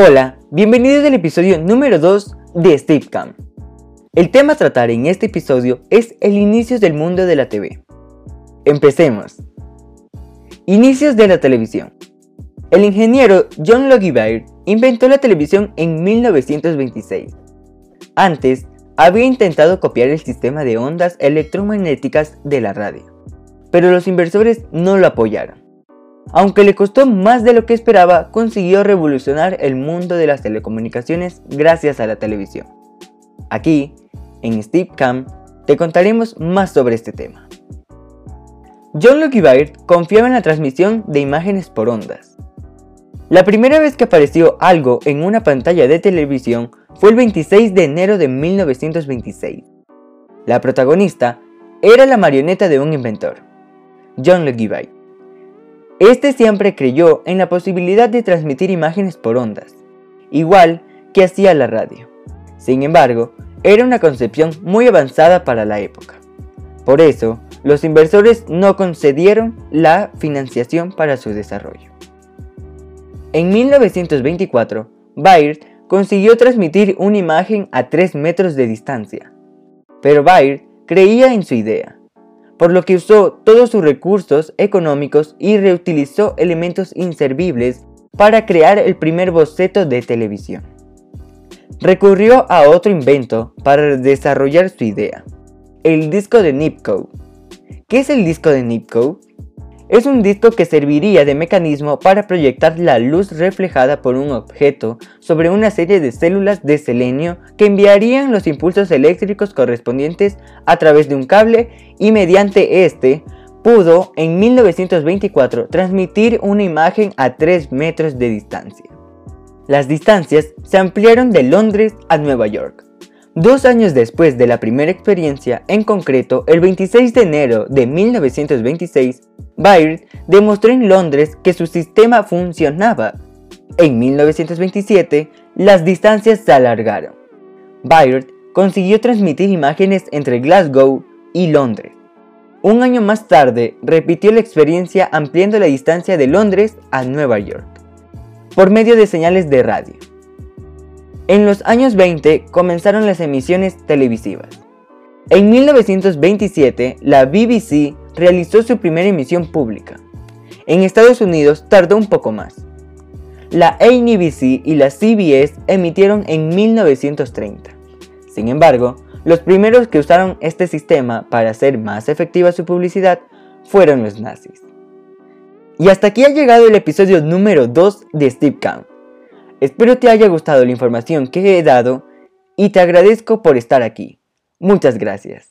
Hola, bienvenidos al episodio número 2 de Stepcam. El tema a tratar en este episodio es el inicio del mundo de la TV. Empecemos. Inicios de la televisión. El ingeniero John Logie Baird inventó la televisión en 1926. Antes, había intentado copiar el sistema de ondas electromagnéticas de la radio, pero los inversores no lo apoyaron. Aunque le costó más de lo que esperaba, consiguió revolucionar el mundo de las telecomunicaciones gracias a la televisión. Aquí, en Steve Cam, te contaremos más sobre este tema. John Logie Baird confiaba en la transmisión de imágenes por ondas. La primera vez que apareció algo en una pantalla de televisión fue el 26 de enero de 1926. La protagonista era la marioneta de un inventor, John Logie Baird. Este siempre creyó en la posibilidad de transmitir imágenes por ondas, igual que hacía la radio. Sin embargo, era una concepción muy avanzada para la época. Por eso, los inversores no concedieron la financiación para su desarrollo. En 1924, Baird consiguió transmitir una imagen a 3 metros de distancia. Pero Baird creía en su idea por lo que usó todos sus recursos económicos y reutilizó elementos inservibles para crear el primer boceto de televisión. Recurrió a otro invento para desarrollar su idea, el disco de Nipkow. ¿Qué es el disco de Nipkow? Es un disco que serviría de mecanismo para proyectar la luz reflejada por un objeto sobre una serie de células de selenio que enviarían los impulsos eléctricos correspondientes a través de un cable y mediante este pudo en 1924 transmitir una imagen a 3 metros de distancia. Las distancias se ampliaron de Londres a Nueva York. Dos años después de la primera experiencia, en concreto el 26 de enero de 1926, Baird demostró en Londres que su sistema funcionaba. En 1927, las distancias se alargaron. Baird consiguió transmitir imágenes entre Glasgow y Londres. Un año más tarde, repitió la experiencia ampliando la distancia de Londres a Nueva York, por medio de señales de radio. En los años 20 comenzaron las emisiones televisivas. En 1927, la BBC realizó su primera emisión pública. En Estados Unidos tardó un poco más. La NBC y la CBS emitieron en 1930. Sin embargo, los primeros que usaron este sistema para hacer más efectiva su publicidad fueron los nazis. Y hasta aquí ha llegado el episodio número 2 de Steve Count. Espero te haya gustado la información que he dado y te agradezco por estar aquí. Muchas gracias.